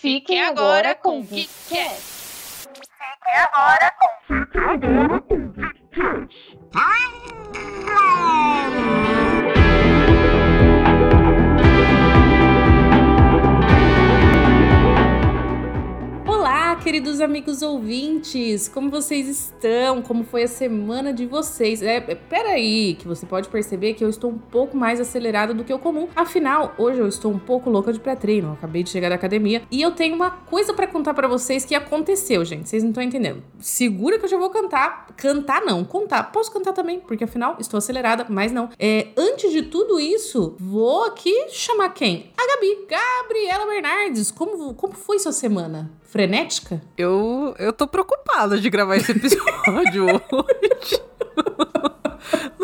Fiquem agora com o KitKat. Fiquem agora com Fiquem queridos amigos ouvintes, como vocês estão? Como foi a semana de vocês? É, é, peraí, que você pode perceber que eu estou um pouco mais acelerada do que o comum. Afinal, hoje eu estou um pouco louca de pré-treino. Acabei de chegar da academia e eu tenho uma coisa para contar para vocês que aconteceu, gente. Vocês não estão entendendo. Segura que eu já vou cantar. Cantar não, contar. Posso cantar também, porque afinal estou acelerada, mas não. É, antes de tudo isso, vou aqui chamar quem? A Gabi. Gabriela Bernardes, como, como foi sua semana? Frenética? Eu, eu tô preocupada de gravar esse episódio hoje.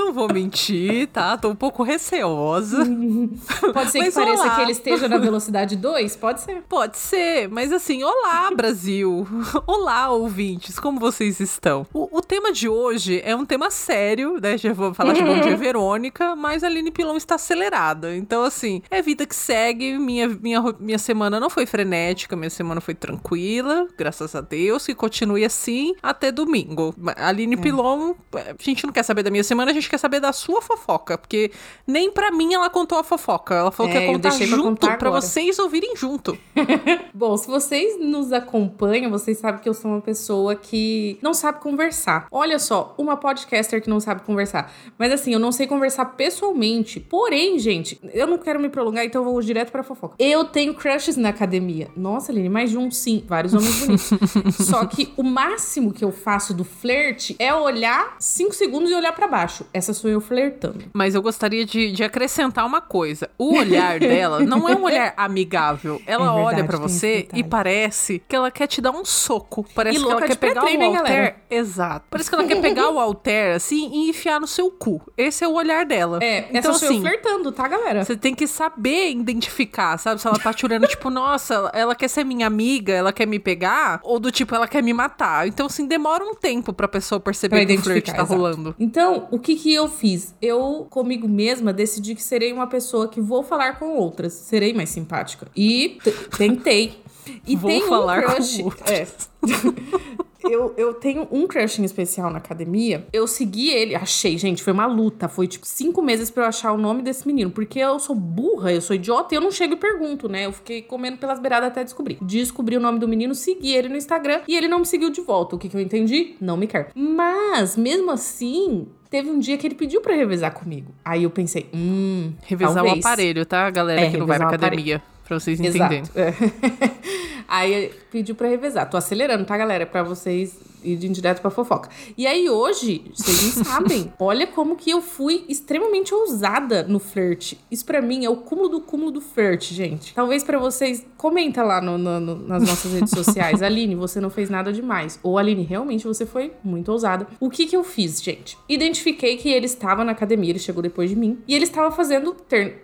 Não vou mentir, tá? Tô um pouco receosa. Pode ser que pareça que ele esteja na velocidade 2? Pode ser. Pode ser, mas assim, olá, Brasil. olá, ouvintes, como vocês estão? O, o, tema de hoje é um tema sério, né? Já vou falar de Bom Dia Verônica, mas a Aline Pilon está acelerada. Então, assim, é vida que segue. Minha, minha, minha semana não foi frenética, minha semana foi tranquila, graças a Deus, que continue assim até domingo. A Aline é. Pilon, a gente não quer saber da minha semana, a gente quer saber da sua fofoca, porque nem para mim ela contou a fofoca. Ela falou é, que ia contar junto para vocês ouvirem junto. Bom, se vocês nos acompanham, vocês sabem que eu sou uma pessoa que não sabe conversar. Olha só, uma podcaster que não sabe conversar. Mas assim, eu não sei conversar pessoalmente. Porém, gente, eu não quero me prolongar, então eu vou direto pra fofoca. Eu tenho crushes na academia. Nossa, Aline, mais de um sim. Vários homens bonitos. Só que o máximo que eu faço do flerte é olhar cinco segundos e olhar para baixo. Essa sou eu flertando. Mas eu gostaria de, de acrescentar uma coisa. O olhar dela não é um olhar amigável. Ela é verdade, olha para você e parece que ela quer te dar um soco. Parece e que ela quer pegar o alter. Galera? Exato. Parece que ela quer pegar o alter assim e enfiar no seu cu. Esse é o olhar dela. É, então essa assim, flertando, tá, galera? Você tem que saber identificar, sabe? Se ela tá te olhando tipo, nossa, ela quer ser minha amiga, ela quer me pegar, ou do tipo, ela quer me matar. Então, assim, demora um tempo pra pessoa perceber pra que o flerte tá exato. rolando. Então, o que que eu fiz? Eu, comigo mesma, decidi que serei uma pessoa que vou falar com outras. Serei mais simpática. E tentei. E vou tem falar um crush. É. eu, eu tenho um crush em especial na academia. Eu segui ele, achei, gente, foi uma luta. Foi tipo cinco meses para eu achar o nome desse menino. Porque eu sou burra, eu sou idiota e eu não chego e pergunto, né? Eu fiquei comendo pelas beiradas até descobrir. Descobri o nome do menino, segui ele no Instagram e ele não me seguiu de volta. O que, que eu entendi? Não me quer. Mas, mesmo assim, teve um dia que ele pediu para revezar comigo. Aí eu pensei, hum. Revezar talvez. o aparelho, tá, galera é, que não vai pra academia? Pra vocês entenderem. Exato. É. Aí pediu para revezar. Tô acelerando, tá, galera? Para vocês irem direto pra fofoca. E aí hoje, vocês não sabem, olha como que eu fui extremamente ousada no flerte. Isso para mim é o cúmulo do cúmulo do flerte, gente. Talvez para vocês, comenta lá no, no, no, nas nossas redes sociais. Aline, você não fez nada demais. Ou Aline, realmente você foi muito ousada. O que que eu fiz, gente? Identifiquei que ele estava na academia, ele chegou depois de mim. E ele estava fazendo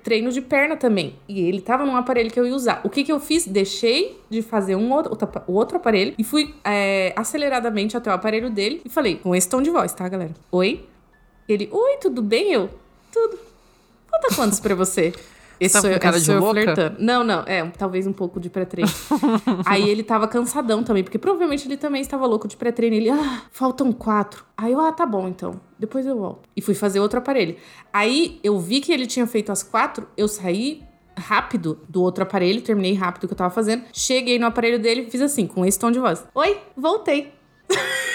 treino de perna também. E ele estava num aparelho que eu ia usar. O que que eu fiz? Deixei de fazer um outro, outro aparelho e fui é, aceleradamente até o aparelho dele e falei, com esse tom de voz, tá, galera? Oi? Ele, oi, tudo bem? Eu, tudo. Falta quantos pra você? Esse tava com cara de louca? Flertando. Não, não, é, talvez um pouco de pré-treino. Aí ele tava cansadão também, porque provavelmente ele também estava louco de pré-treino. Ele, ah, faltam quatro. Aí eu, ah, tá bom então, depois eu volto. E fui fazer outro aparelho. Aí eu vi que ele tinha feito as quatro, eu saí, rápido do outro aparelho, terminei rápido o que eu tava fazendo. Cheguei no aparelho dele fiz assim, com esse tom de voz: Oi, voltei.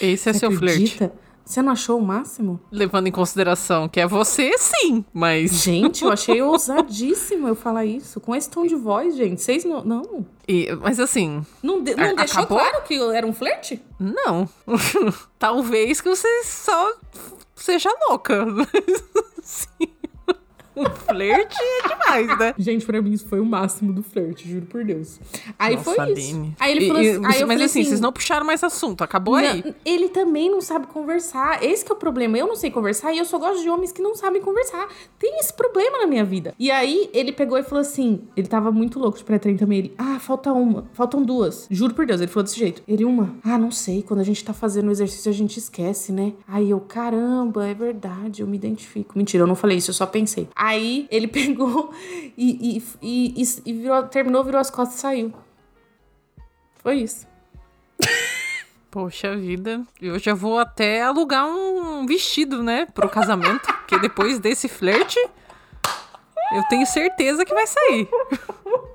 Esse é você seu flerte. Você não achou o máximo? Levando em consideração que é você, sim, mas. Gente, eu achei ousadíssimo eu falar isso. Com esse tom de voz, gente. Vocês não. Não. E, mas assim. Não, de, não deixou acabou? claro que era um flerte? Não. Talvez que você só seja louca. sim. Um flerte é demais, né? Gente, pra mim isso foi o máximo do flerte, juro por Deus. Aí Nossa, foi Aline. isso. Aí ele falou assim, aí Mas assim, assim, vocês não puxaram mais assunto, acabou não, aí. Ele também não sabe conversar. Esse é o problema. Eu não sei conversar e eu só gosto de homens que não sabem conversar. Tem esse problema na minha vida. E aí ele pegou e falou assim: ele tava muito louco de pré-treino também. Ele, ah, falta uma, faltam duas. Juro por Deus, ele falou desse jeito. Ele, uma, ah, não sei. Quando a gente tá fazendo o exercício, a gente esquece, né? Aí eu, caramba, é verdade, eu me identifico. Mentira, eu não falei isso, eu só pensei. Aí Aí ele pegou e, e, e, e virou, terminou, virou as costas e saiu. Foi isso. Poxa vida, eu já vou até alugar um vestido, né, pro casamento, porque depois desse flerte, eu tenho certeza que vai sair.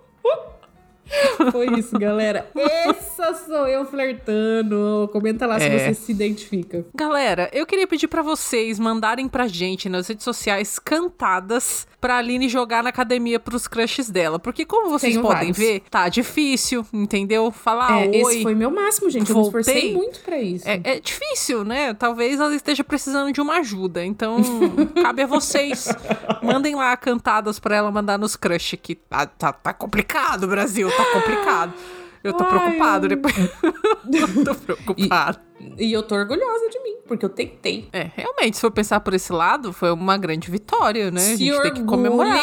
Foi isso, galera. Essa sou eu flertando. Comenta lá é. se você se identifica. Galera, eu queria pedir para vocês mandarem pra gente nas redes sociais cantadas pra Aline jogar na academia pros crushes dela. Porque como vocês Tenho podem vários. ver, tá difícil, entendeu? Falar é, oi. Esse foi meu máximo, gente. Voltei. Eu me esforcei muito pra isso. É, é difícil, né? Talvez ela esteja precisando de uma ajuda. Então, cabe a vocês. Mandem lá cantadas pra ela mandar nos crush que tá, tá, tá complicado, Brasil tá complicado. Eu tô Ai, preocupado depois. eu tô preocupado. E, e, eu tô orgulhosa de mim, porque eu tentei. É, realmente, se for pensar por esse lado, foi uma grande vitória, né? Se a gente tem que comemorar.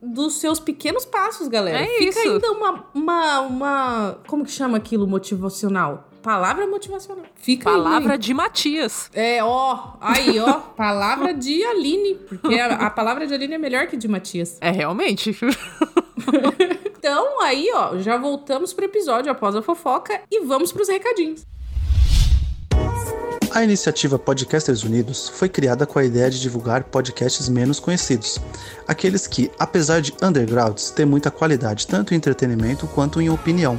dos seus pequenos passos, galera. É Fica isso. ainda uma, uma, uma. Como que chama aquilo motivacional? Palavra motivacional. Fica Palavra aí. de Matias. É, ó. Aí, ó. palavra de Aline. Porque a, a palavra de Aline é melhor que de Matias. É, realmente. então, aí, ó, já voltamos pro episódio após a fofoca e vamos pros recadinhos. A iniciativa Podcasters Unidos foi criada com a ideia de divulgar podcasts menos conhecidos, aqueles que, apesar de undergrounds, têm muita qualidade tanto em entretenimento quanto em opinião.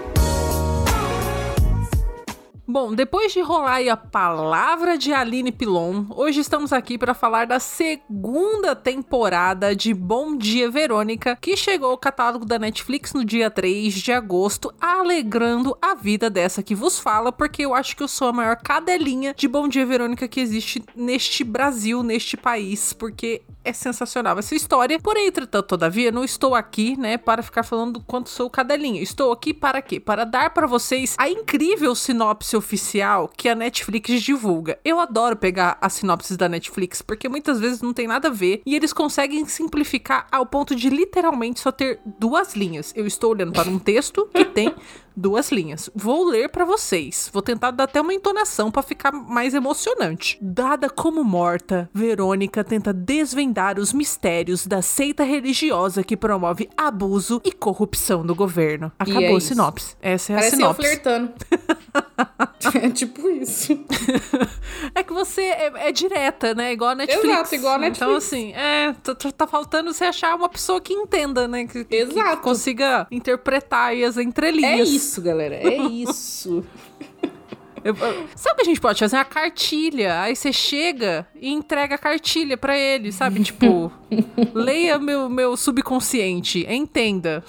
Bom, depois de rolar a palavra de Aline Pilon, hoje estamos aqui para falar da segunda temporada de Bom Dia Verônica, que chegou ao catálogo da Netflix no dia 3 de agosto, alegrando a vida dessa que vos fala, porque eu acho que eu sou a maior cadelinha de Bom Dia Verônica que existe neste Brasil, neste país, porque é sensacional essa história. Porém, entretanto, todavia, não estou aqui, né, para ficar falando quanto sou cadelinha. Estou aqui para quê? Para dar para vocês a incrível sinopse oficial que a Netflix divulga. Eu adoro pegar as sinopses da Netflix, porque muitas vezes não tem nada a ver e eles conseguem simplificar ao ponto de literalmente só ter duas linhas. Eu estou olhando para um texto que tem duas linhas. Vou ler para vocês. Vou tentar dar até uma entonação para ficar mais emocionante. Dada como morta, Verônica tenta desvendar os mistérios da seita religiosa que promove abuso e corrupção do governo. Acabou é a sinopse. Essa é Parece a sinopse. Eu flertando. é tipo isso. é que você é, é, direta, né? Igual a Netflix. Exato, igual a Netflix. Então, assim, é, tá, faltando você achar uma pessoa que entenda, né? Que, Exato. Que consiga interpretar as entrelinhas. É isso, galera. É isso. Eu, sabe o que a gente pode fazer? Uma cartilha. Aí você chega e entrega a cartilha para ele, sabe? Tipo, leia meu, meu subconsciente, entenda.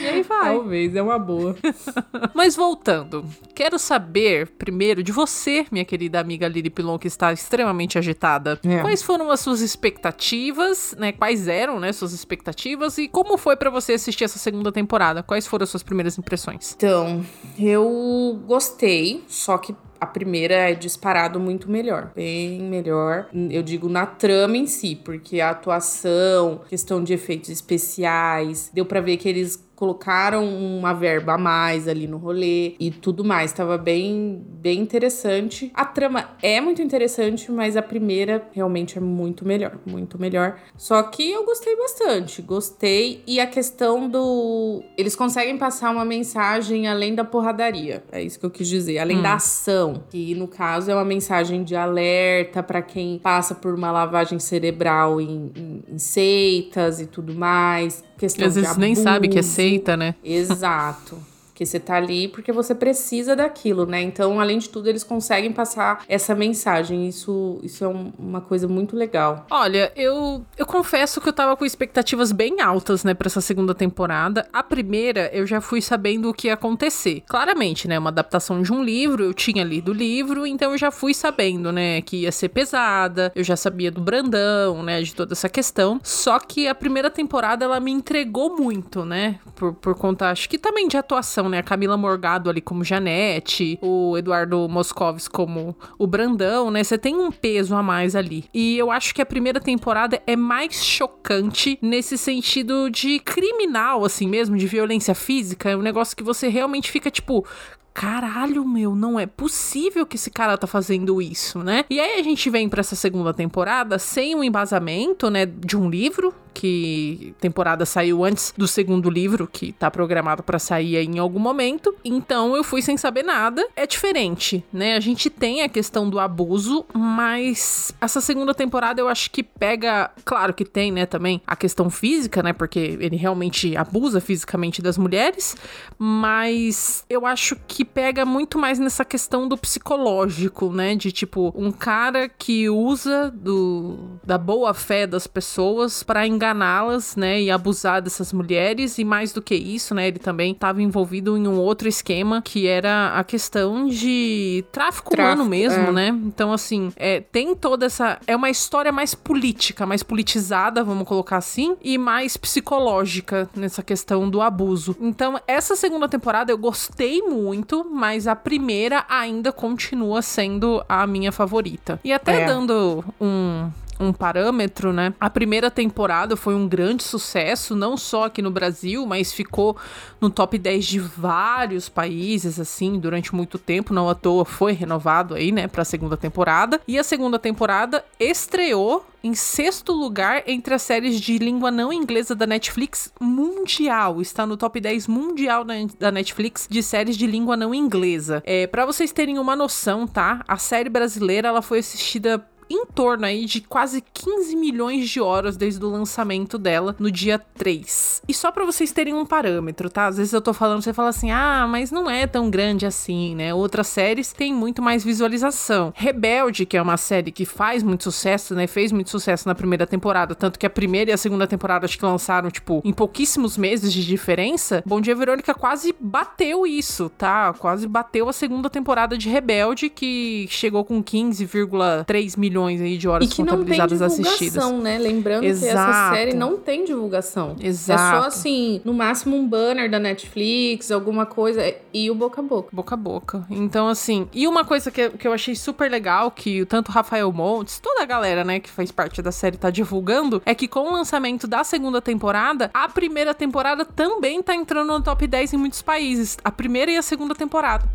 e aí vai. Talvez, é uma boa. Mas voltando, quero saber primeiro de você, minha querida amiga Lili Pilon, que está extremamente agitada. É. Quais foram as suas expectativas, né? Quais eram, né, suas expectativas e como foi para você assistir essa segunda temporada? Quais foram as suas primeiras impressões? Então, eu gostei, só que a primeira é disparado muito melhor, bem melhor. Eu digo na trama em si, porque a atuação, questão de efeitos especiais, deu para ver que eles colocaram uma verba a mais ali no rolê e tudo mais. Tava bem, bem interessante. A trama é muito interessante, mas a primeira realmente é muito melhor, muito melhor. Só que eu gostei bastante, gostei. E a questão do. Eles conseguem passar uma mensagem além da porradaria. É isso que eu quis dizer, além hum. da ação. Que no caso é uma mensagem de alerta para quem passa por uma lavagem cerebral em, em, em seitas e tudo mais questão Às vezes nem sabe que é seita, né? Exato que você tá ali porque você precisa daquilo, né? Então, além de tudo, eles conseguem passar essa mensagem. Isso, isso é um, uma coisa muito legal. Olha, eu, eu confesso que eu tava com expectativas bem altas, né, pra essa segunda temporada. A primeira, eu já fui sabendo o que ia acontecer. Claramente, né, uma adaptação de um livro, eu tinha lido o livro, então eu já fui sabendo, né, que ia ser pesada, eu já sabia do Brandão, né, de toda essa questão. Só que a primeira temporada, ela me entregou muito, né, por, por conta, acho que também de atuação né? A Camila Morgado ali como Janete, o Eduardo Moscovis como o Brandão, né? Você tem um peso a mais ali. E eu acho que a primeira temporada é mais chocante nesse sentido de criminal, assim mesmo, de violência física. É um negócio que você realmente fica tipo, caralho, meu, não é possível que esse cara tá fazendo isso, né? E aí a gente vem para essa segunda temporada sem um embasamento, né, de um livro, que temporada saiu antes do segundo livro, que tá programado para sair em algum momento. Então eu fui sem saber nada. É diferente, né? A gente tem a questão do abuso, mas essa segunda temporada eu acho que pega, claro que tem, né, também a questão física, né, porque ele realmente abusa fisicamente das mulheres, mas eu acho que pega muito mais nessa questão do psicológico, né, de tipo um cara que usa do da boa fé das pessoas para enganá-las, né, e abusar dessas mulheres e mais do que isso, né, ele também estava envolvido em um outro esquema que era a questão de tráfico, tráfico humano mesmo, é. né? Então assim, é, tem toda essa é uma história mais política, mais politizada, vamos colocar assim, e mais psicológica nessa questão do abuso. Então, essa segunda temporada eu gostei muito, mas a primeira ainda continua sendo a minha favorita. E até é. dando um um parâmetro, né? A primeira temporada foi um grande sucesso, não só aqui no Brasil, mas ficou no top 10 de vários países, assim, durante muito tempo. Não à toa foi renovado aí, né, pra segunda temporada. E a segunda temporada estreou em sexto lugar entre as séries de língua não inglesa da Netflix mundial. Está no top 10 mundial da Netflix de séries de língua não inglesa. É, para vocês terem uma noção, tá? A série brasileira ela foi assistida em torno aí de quase 15 milhões de horas desde o lançamento dela no dia 3. E só para vocês terem um parâmetro, tá? Às vezes eu tô falando, você fala assim: "Ah, mas não é tão grande assim, né? Outras séries têm muito mais visualização. Rebelde, que é uma série que faz muito sucesso, né? Fez muito sucesso na primeira temporada, tanto que a primeira e a segunda temporada acho que lançaram tipo em pouquíssimos meses de diferença. Bom Dia Verônica quase bateu isso, tá? Quase bateu a segunda temporada de Rebelde que chegou com 15,3 milhões milhões aí de horas e que contabilizadas não tem divulgação, assistidas. né? Lembrando Exato. que essa série não tem divulgação. Exato. É só assim, no máximo um banner da Netflix, alguma coisa, e o boca a boca. Boca a boca. Então, assim, e uma coisa que, que eu achei super legal, que tanto Rafael Montes, toda a galera, né, que faz parte da série tá divulgando, é que com o lançamento da segunda temporada, a primeira temporada também tá entrando no top 10 em muitos países. A primeira e a segunda temporada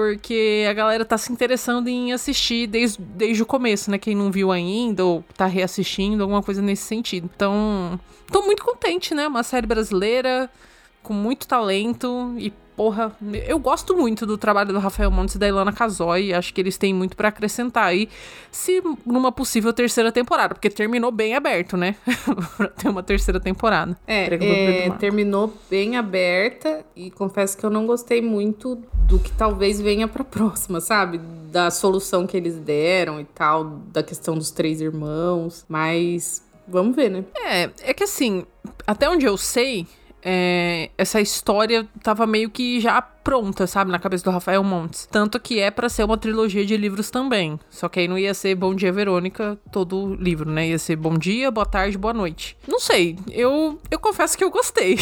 porque a galera tá se interessando em assistir desde, desde o começo, né? Quem não viu ainda ou tá reassistindo, alguma coisa nesse sentido. Então, tô muito contente, né? Uma série brasileira com muito talento e porra, eu gosto muito do trabalho do Rafael Montes e da Ilana Casoy. Acho que eles têm muito para acrescentar aí, se numa possível terceira temporada, porque terminou bem aberto, né? pra ter uma terceira temporada. É, é terminou bem aberta e confesso que eu não gostei muito do que talvez venha pra próxima, sabe? Da solução que eles deram e tal, da questão dos três irmãos, mas vamos ver, né? É, é que assim, até onde eu sei, é, essa história tava meio que já pronta, sabe, na cabeça do Rafael Montes. Tanto que é para ser uma trilogia de livros também. Só que aí não ia ser Bom Dia Verônica todo o livro, né? Ia ser Bom Dia, Boa Tarde, Boa Noite. Não sei, eu, eu confesso que eu gostei.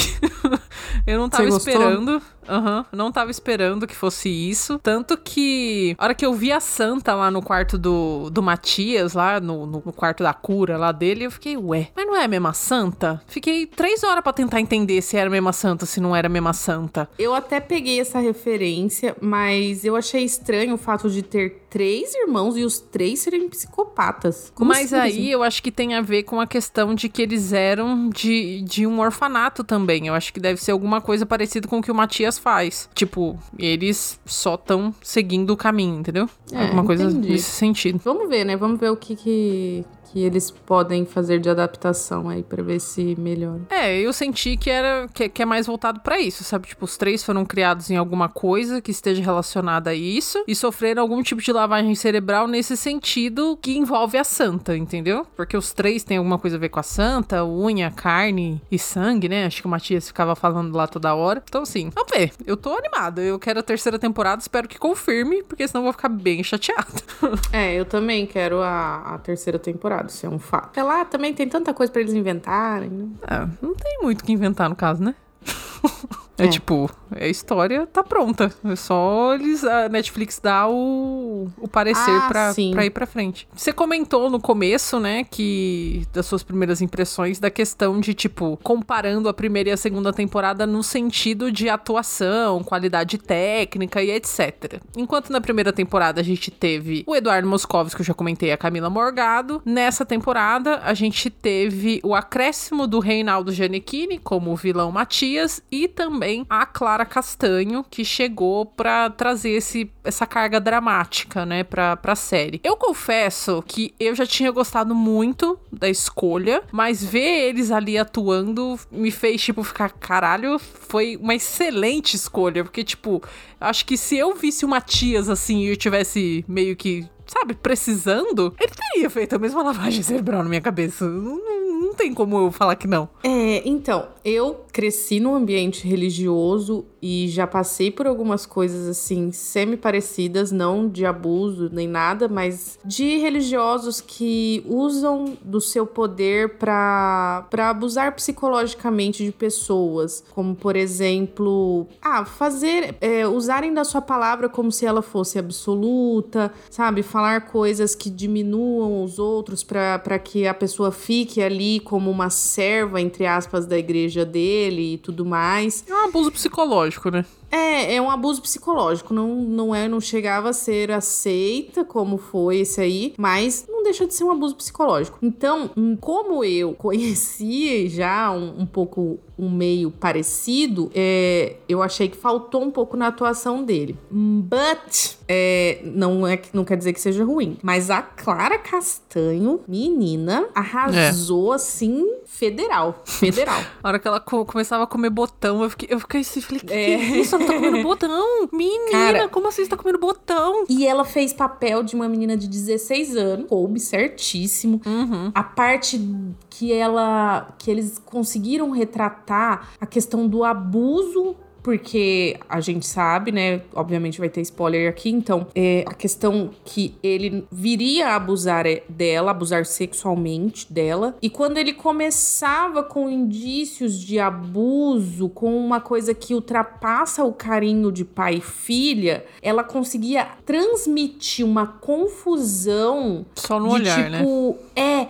eu não tava esperando. Aham, uhum, não tava esperando que fosse isso. Tanto que, a hora que eu vi a Santa lá no quarto do, do Matias, lá no, no, no quarto da cura lá dele, eu fiquei, ué, mas não é a mesma Santa? Fiquei três horas para tentar entender se era a mesma Santa, se não era a mesma Santa. Eu até peguei essa referência, mas eu achei estranho o fato de ter três irmãos e os três serem psicopatas. Como mas assim? aí eu acho que tem a ver com a questão de que eles eram de, de um orfanato também. Eu acho que deve ser alguma coisa parecida com o que o Matias faz. Tipo, eles só estão seguindo o caminho, entendeu? É, alguma coisa entendi. nesse sentido. Vamos ver, né? Vamos ver o que, que, que eles podem fazer de adaptação aí para ver se melhora. É, eu senti que era que, que é mais voltado para isso, sabe? Tipo, os três foram criados em alguma coisa que esteja relacionada a isso e sofreram algum tipo de lavagem cerebral nesse sentido que envolve a santa, entendeu? Porque os três têm alguma coisa a ver com a santa, unha, carne e sangue, né? Acho que o Matias ficava falando lá toda hora. Então, assim, vamos ver. Eu tô animada. Eu quero a terceira temporada, espero que confirme, porque senão eu vou ficar bem chateada. é, eu também quero a, a terceira temporada isso é um fato. Porque lá também tem tanta coisa para eles inventarem, né? É, não tem muito o que inventar no caso, né? É, é, tipo, a história tá pronta. É só eles, a Netflix dá o, o parecer ah, pra, pra ir pra frente. Você comentou no começo, né, que das suas primeiras impressões da questão de, tipo, comparando a primeira e a segunda temporada no sentido de atuação, qualidade técnica e etc. Enquanto na primeira temporada a gente teve o Eduardo Moscovitz, que eu já comentei, a Camila Morgado. Nessa temporada a gente teve o acréscimo do Reinaldo Giannichini como vilão Matias e também a Clara Castanho, que chegou para trazer esse, essa carga dramática, né, pra, pra série. Eu confesso que eu já tinha gostado muito da escolha, mas ver eles ali atuando me fez, tipo, ficar, caralho, foi uma excelente escolha, porque, tipo, acho que se eu visse o Matias assim e eu tivesse meio que sabe, precisando, ele teria feito a mesma lavagem cerebral na minha cabeça. Não, não, não tem como eu falar que não. É, então, eu cresci num ambiente religioso e já passei por algumas coisas assim semi-parecidas, não de abuso nem nada, mas de religiosos que usam do seu poder para abusar psicologicamente de pessoas, como por exemplo, ah, fazer é, usarem da sua palavra como se ela fosse absoluta, sabe, falar coisas que diminuam os outros para que a pessoa fique ali como uma serva entre aspas da igreja dele e tudo mais. É um abuso psicológico né? É, é um abuso psicológico. Não, não é, não chegava a ser aceita como foi esse aí, mas não deixa de ser um abuso psicológico. Então, como eu conhecia já um, um pouco um meio parecido, é, eu achei que faltou um pouco na atuação dele. But é, não, é, não quer dizer que seja ruim. Mas a Clara Castanho, menina, arrasou é. assim, federal. Federal. a hora que ela co começava a comer botão, eu fiquei, eu fiquei assim, falei, que, é. que isso? Ela tá comendo botão? Menina, Cara, como assim você tá comendo botão? E ela fez papel de uma menina de 16 anos, coube certíssimo. Uhum. A parte que ela que eles conseguiram retratar a questão do abuso porque a gente sabe, né? Obviamente vai ter spoiler aqui, então é a questão que ele viria a abusar é, dela, abusar sexualmente dela, e quando ele começava com indícios de abuso, com uma coisa que ultrapassa o carinho de pai e filha, ela conseguia transmitir uma confusão só no olhar, né? tipo, né? É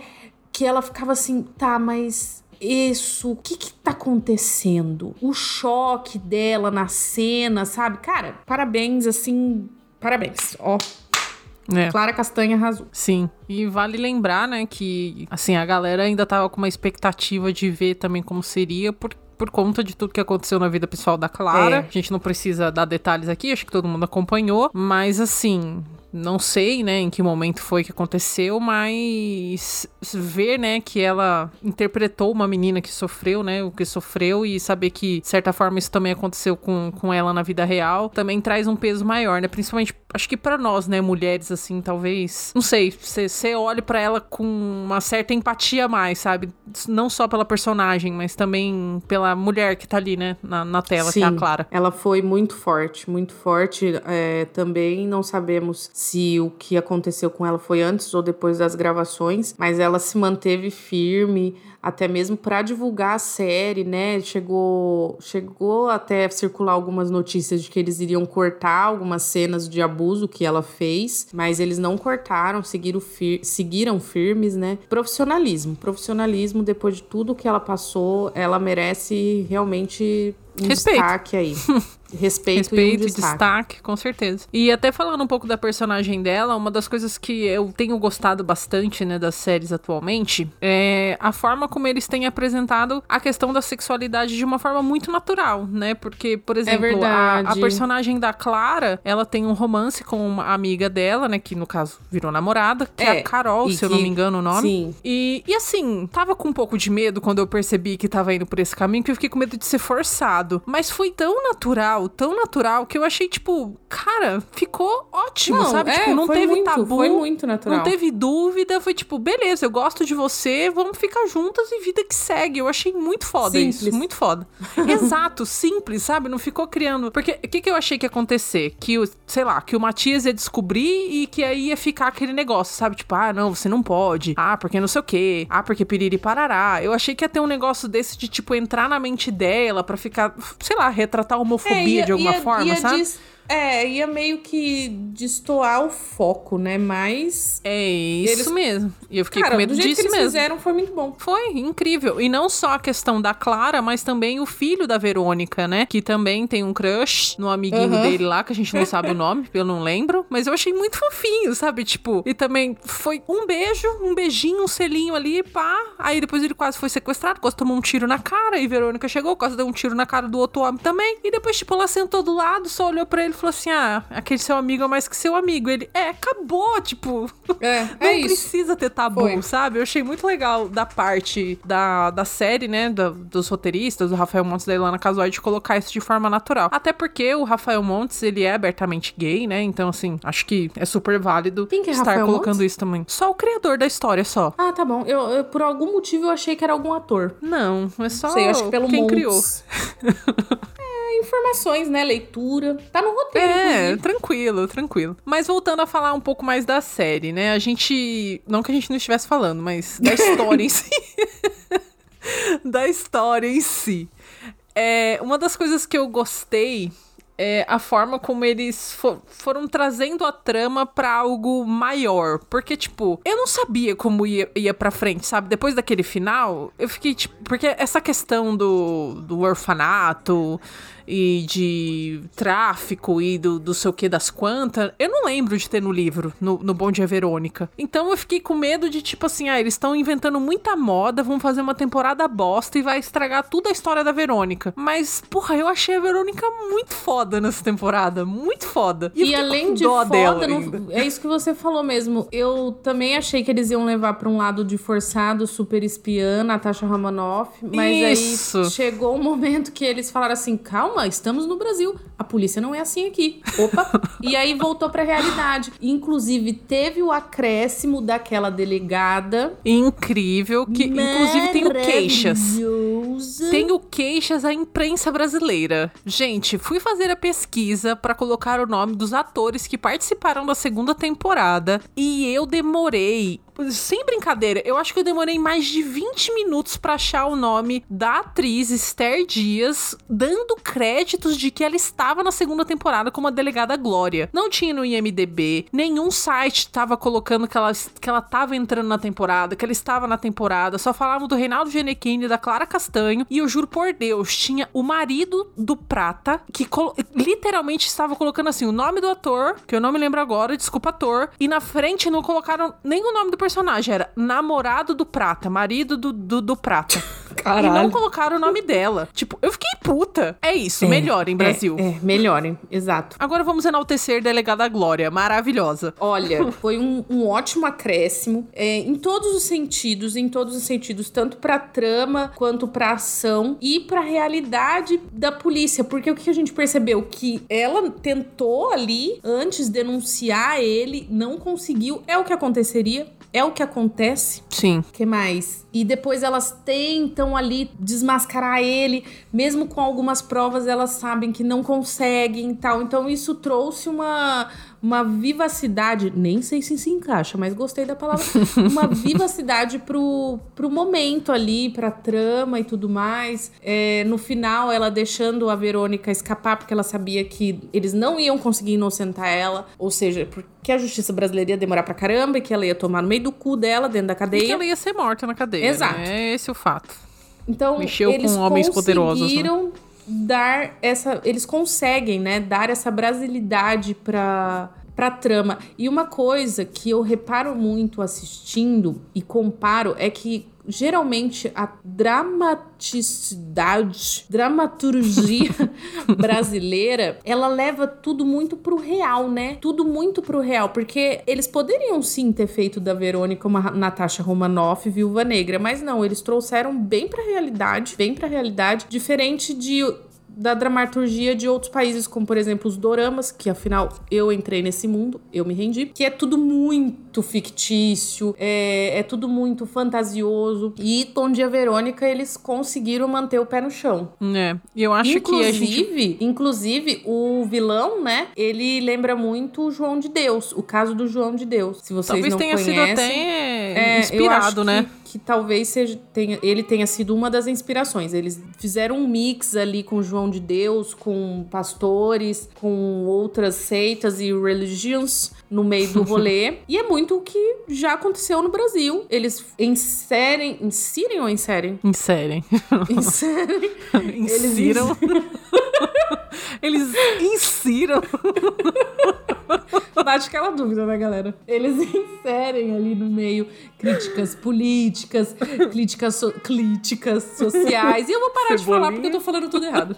que ela ficava assim, tá, mas isso, o que que tá acontecendo? O choque dela na cena, sabe? Cara, parabéns, assim, parabéns, ó. É. Clara Castanha arrasou. Sim. E vale lembrar, né, que assim, a galera ainda tava com uma expectativa de ver também como seria, por, por conta de tudo que aconteceu na vida pessoal da Clara. É. A gente não precisa dar detalhes aqui, acho que todo mundo acompanhou. Mas assim, não sei, né, em que momento foi que aconteceu, mas ver, né, que ela interpretou uma menina que sofreu, né, o que sofreu e saber que, de certa forma, isso também aconteceu com, com ela na vida real, também traz um peso maior, né, principalmente, acho que para nós, né, mulheres, assim, talvez, não sei, você olhe para ela com uma certa empatia a mais, sabe, não só pela personagem, mas também pela mulher que tá ali, né, na, na tela, Sim, que é a Clara. ela foi muito forte, muito forte, é, também não sabemos se o que aconteceu com ela foi antes ou depois das gravações, mas ela se manteve firme, até mesmo para divulgar a série, né? Chegou, chegou até circular algumas notícias de que eles iriam cortar algumas cenas de abuso que ela fez, mas eles não cortaram, seguiram, fir seguiram firmes, né? Profissionalismo, profissionalismo depois de tudo que ela passou, ela merece realmente um Respeito. destaque aí. Respeito, Respeito e, um destaque. destaque. com certeza. E até falando um pouco da personagem dela, uma das coisas que eu tenho gostado bastante, né, das séries atualmente, é a forma como eles têm apresentado a questão da sexualidade de uma forma muito natural, né? Porque, por é exemplo, é a, a, personagem da Clara, ela tem um romance com uma amiga dela, né, que no caso virou namorada, que é, é a Carol, se que... eu não me engano o nome. Sim. E, e assim, tava com um pouco de medo quando eu percebi que tava indo por esse caminho, que eu fiquei com medo de ser forçado. Mas foi tão natural tão natural, que eu achei, tipo, cara, ficou ótimo, não, sabe? É, tipo, não teve muito, tabu. Foi muito natural. Não teve dúvida, foi tipo, beleza, eu gosto de você, vamos ficar juntas e vida que segue. Eu achei muito foda simples. isso, muito foda. Exato, simples, sabe? Não ficou criando. Porque o que, que eu achei que ia acontecer? Que o, sei lá, que o Matias ia descobrir e que aí ia ficar aquele negócio, sabe? Tipo, ah, não, você não pode. Ah, porque não sei o quê. Ah, porque piriri parará. Eu achei que ia ter um negócio desse de, tipo, entrar na mente dela para ficar sei lá, retratar a homofobia ia- de alguma ia- forma, ia sabe? É, ia meio que destoar o foco, né? Mas. É isso Eles- mesmo. E eu fiquei cara, com medo do jeito disso que eles mesmo. fizeram foi muito bom. Foi incrível. E não só a questão da Clara, mas também o filho da Verônica, né? Que também tem um crush no amiguinho dele lá, que a gente não sabe o nome, eu não lembro. Mas eu achei muito fofinho, sabe? Tipo, e também foi um beijo, um beijinho, um selinho ali, pá. Aí depois ele quase foi sequestrado, quase tomou um tiro na cara. E Verônica chegou, quase deu um tiro na cara do outro homem também. E depois, tipo, ela sentou do lado, só olhou pra ele e falou assim: Ah, aquele seu amigo é mais que seu amigo. Ele, é, acabou, tipo. É, Não é isso. precisa ter tabu, Foi. sabe? Eu achei muito legal da parte da, da série, né? da- dos roteiristas, do Rafael Montes e da Ilana Casoy, de colocar isso de forma natural. Até porque o Rafael Montes, ele é abertamente gay, né? Então, assim, acho que é super válido Quem que é estar Rafael colocando Montes? isso também. Só o criador da história, só. Ah, tá bom. Eu, eu- por algum motivo eu achei que era algum ator. Não, é só Não sei, acho que pelo quem Montes. criou. É, informações, né? Leitura. Tá no roteiro, É, inclusive. tranquilo, tranquilo. Mas voltando a falar um pouco mais da série, né? A gente. Não que a gente não estivesse falando, mas da história em si. da história em si. É, uma das coisas que eu gostei é a forma como eles fo- foram trazendo a trama pra algo maior. Porque, tipo, eu não sabia como ia, ia pra frente, sabe? Depois daquele final, eu fiquei, tipo. Porque essa questão do, do orfanato e de tráfico e do, do sei o que das quantas, eu não lembro de ter no livro, no, no Bom Dia Verônica. Então eu fiquei com medo de, tipo assim, ah, eles estão inventando muita moda, vão fazer uma temporada bosta e vai estragar toda a história da Verônica. Mas, porra, eu achei a Verônica muito foda nessa temporada, muito foda. E fiquei além de foda, não- é isso que você falou mesmo. Eu também achei que eles iam levar pra um lado de forçado, super espiã, Natasha Romanoff. Mas Isso. aí chegou um momento que eles falaram assim: calma, estamos no Brasil. A polícia não é assim aqui. Opa! e aí voltou pra realidade. Inclusive, teve o acréscimo daquela delegada. Incrível, que inclusive tenho queixas. Maravilhosa. Tenho queixas à imprensa brasileira. Gente, fui fazer a pesquisa pra colocar o nome dos atores que participaram da segunda temporada e eu demorei. Sem brincadeira, eu acho que eu demorei mais de 20 minutos pra achar o nome da atriz Esther Dias, dando créditos de que ela estava na segunda temporada como a delegada Glória. Não tinha no IMDB, nenhum site tava colocando que ela, que ela tava entrando na temporada, que ela estava na temporada, só falavam do Reinaldo Gianecchini, da Clara Castanho, e eu juro por Deus, tinha o marido do Prata, que literalmente estava colocando assim, o nome do ator, que eu não me lembro agora, desculpa ator, e na frente não colocaram nem o nome do personagem, era namorado do Prata, marido do, do, do Prata. E não colocaram o nome dela. Tipo, eu fiquei puta. É isso, melhorem, Brasil. É, é, melhorem, exato. Agora vamos enaltecer Delegada Glória, maravilhosa. Olha, foi um, um ótimo acréscimo é, em todos os sentidos, em todos os sentidos, tanto pra trama quanto pra ação e pra realidade da polícia, porque o que a gente percebeu que ela tentou ali antes denunciar ele, não conseguiu, é o que aconteceria, é o que acontece. Sim. que mais? E depois elas tentam ali desmascarar ele, mesmo com algumas provas elas sabem que não conseguem e tal. Então isso trouxe uma uma vivacidade, nem sei se se encaixa, mas gostei da palavra, uma vivacidade pro, pro momento ali, pra trama e tudo mais. É, no final, ela deixando a Verônica escapar, porque ela sabia que eles não iam conseguir inocentar ela, ou seja, porque a justiça brasileira ia demorar pra caramba e que ela ia tomar no meio do cu dela, dentro da E que cadeia. ela ia ser morta na cadeia. Exato. Né? É esse o fato. Então, Mexeu eles com homens poderosos, né? conseguiram dar essa, eles conseguem, né, dar essa brasilidade para para trama. E uma coisa que eu reparo muito assistindo e comparo é que geralmente a dramaticidade, dramaturgia brasileira, ela leva tudo muito pro real, né? Tudo muito pro real, porque eles poderiam sim ter feito da Verônica uma Natasha Romanoff, Viúva Negra, mas não, eles trouxeram bem pra realidade, bem pra realidade, diferente de da dramaturgia de outros países, como por exemplo os doramas, que afinal eu entrei nesse mundo, eu me rendi, que é tudo muito fictício, é, é tudo muito fantasioso. E Tom Dia Verônica, eles conseguiram manter o pé no chão. É. E eu acho que a gente. Inclusive, inclusive, o vilão, né? Ele lembra muito o João de Deus, o caso do João de Deus. Se vocês Talvez não tenha sido conhecem, até é, eu inspirado, né? Que, que talvez seja, tenha, ele tenha sido uma das inspirações. Eles fizeram um mix ali com João de Deus, com pastores, com outras seitas e religions no meio do rolê. e é muito o que já aconteceu no Brasil. Eles inserem. Inserem ou inserem? Inserem. Inserem. Insiram. Eles insiram. Bate aquela dúvida, né, galera? Eles inserem ali no meio críticas políticas, críticas, so críticas sociais. E eu vou parar de falar porque eu tô falando tudo errado.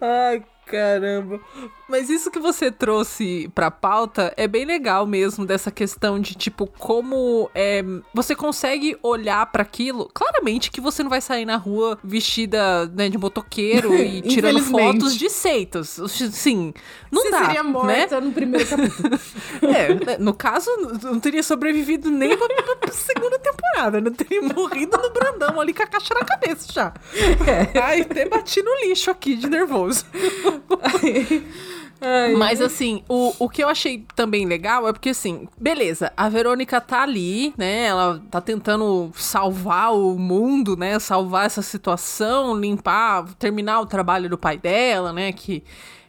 Ai, caramba. Mas isso que você trouxe pra pauta é bem legal mesmo, dessa questão de, tipo, como é, você consegue olhar para aquilo. Claramente que você não vai sair na rua vestida né, de motoqueiro e tirando fotos de seitas. Sim, não você dá. seria morta né? no primeiro capítulo. é, no caso, não teria sobrevivido nem pra, pra segunda temporada. Não teria morrido no Brandão ali com a caixa na cabeça já. É. Ai, até bati no lixo aqui de nervoso. Ai, Mas assim, o, o que eu achei também legal é porque assim, beleza, a Verônica tá ali, né? Ela tá tentando salvar o mundo, né? Salvar essa situação, limpar, terminar o trabalho do pai dela, né? Que